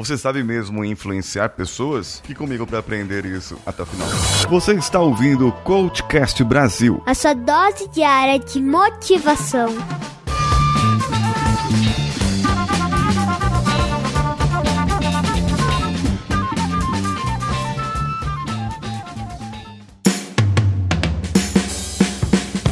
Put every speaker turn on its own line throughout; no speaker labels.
Você sabe mesmo influenciar pessoas? Fique comigo para aprender isso até o final. Você está ouvindo o Coachcast Brasil.
A sua dose diária de motivação.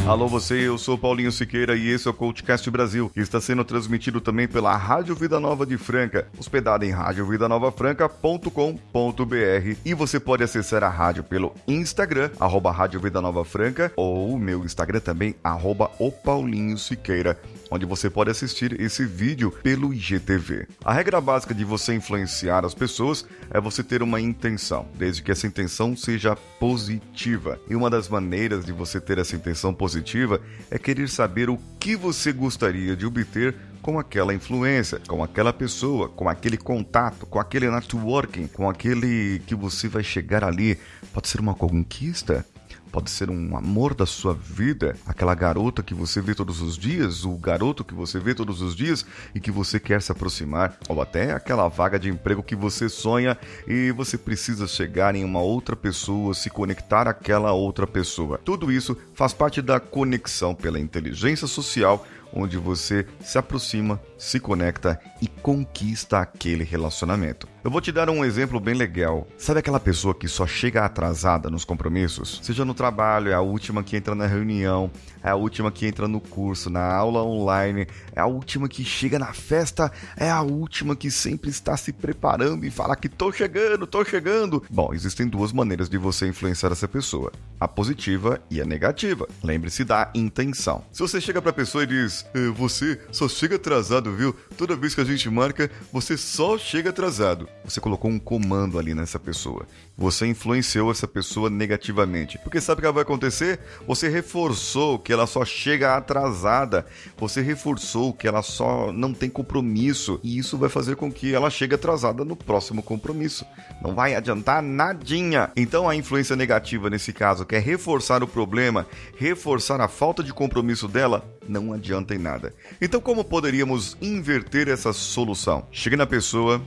Alô você, eu sou Paulinho Siqueira e esse é o Coachcast Brasil, que está sendo transmitido também pela Rádio Vida Nova de Franca, hospedada em radiovidanovafranca.com.br e você pode acessar a rádio pelo Instagram, arroba Rádio Vida Nova Franca, ou o meu Instagram também, arroba o Paulinho Siqueira, onde você pode assistir esse vídeo pelo IGTV. A regra básica de você influenciar as pessoas é você ter uma intenção, desde que essa intenção seja positiva. E uma das maneiras de você ter essa intenção positiva é querer saber o que você gostaria de obter com aquela influência, com aquela pessoa, com aquele contato, com aquele networking, com aquele que você vai chegar ali. Pode ser uma conquista, Pode ser um amor da sua vida, aquela garota que você vê todos os dias, o garoto que você vê todos os dias e que você quer se aproximar, ou até aquela vaga de emprego que você sonha e você precisa chegar em uma outra pessoa, se conectar àquela outra pessoa. Tudo isso faz parte da conexão pela inteligência social onde você se aproxima, se conecta e conquista aquele relacionamento. Eu vou te dar um exemplo bem legal. Sabe aquela pessoa que só chega atrasada nos compromissos? Seja no trabalho, é a última que entra na reunião, é a última que entra no curso, na aula online, é a última que chega na festa, é a última que sempre está se preparando e fala que tô chegando, tô chegando. Bom, existem duas maneiras de você influenciar essa pessoa: a positiva e a negativa. Lembre-se da intenção. Se você chega para a pessoa e diz: eh, "Você só chega atrasado, viu? Toda vez que a gente marca, você só chega atrasado." Você colocou um comando ali nessa pessoa. Você influenciou essa pessoa negativamente. Porque sabe o que vai acontecer? Você reforçou que ela só chega atrasada. Você reforçou que ela só não tem compromisso. E isso vai fazer com que ela chegue atrasada no próximo compromisso. Não vai adiantar nadinha. Então a influência negativa nesse caso, que é reforçar o problema, reforçar a falta de compromisso dela, não adianta em nada. Então como poderíamos inverter essa solução? Chegue na pessoa,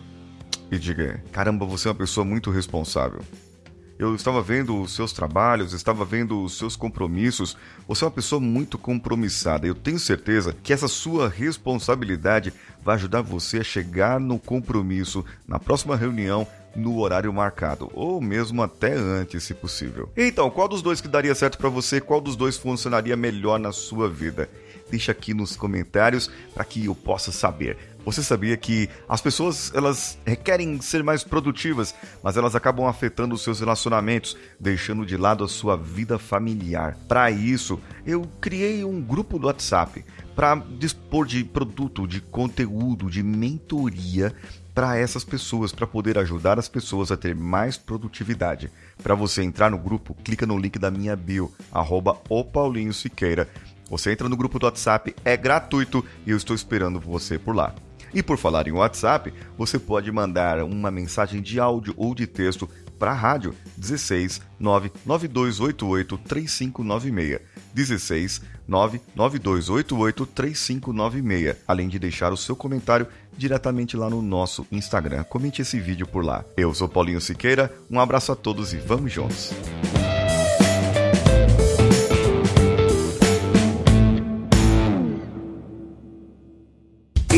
e diga: caramba, você é uma pessoa muito responsável. Eu estava vendo os seus trabalhos, estava vendo os seus compromissos. Você é uma pessoa muito compromissada. Eu tenho certeza que essa sua responsabilidade vai ajudar você a chegar no compromisso na próxima reunião no horário marcado, ou mesmo até antes, se possível. Então, qual dos dois que daria certo para você? Qual dos dois funcionaria melhor na sua vida? Deixa aqui nos comentários para que eu possa saber. Você sabia que as pessoas elas requerem ser mais produtivas, mas elas acabam afetando os seus relacionamentos, deixando de lado a sua vida familiar. Para isso, eu criei um grupo do WhatsApp para dispor de produto, de conteúdo, de mentoria para essas pessoas, para poder ajudar as pessoas a ter mais produtividade. Para você entrar no grupo, clica no link da minha bio, arroba o Paulinho Siqueira. Você entra no grupo do WhatsApp, é gratuito e eu estou esperando você por lá. E por falar em WhatsApp, você pode mandar uma mensagem de áudio ou de texto para a rádio 16 99288 3596. 16 99288 3596. Além de deixar o seu comentário diretamente lá no nosso Instagram. Comente esse vídeo por lá. Eu sou Paulinho Siqueira, um abraço a todos e vamos juntos!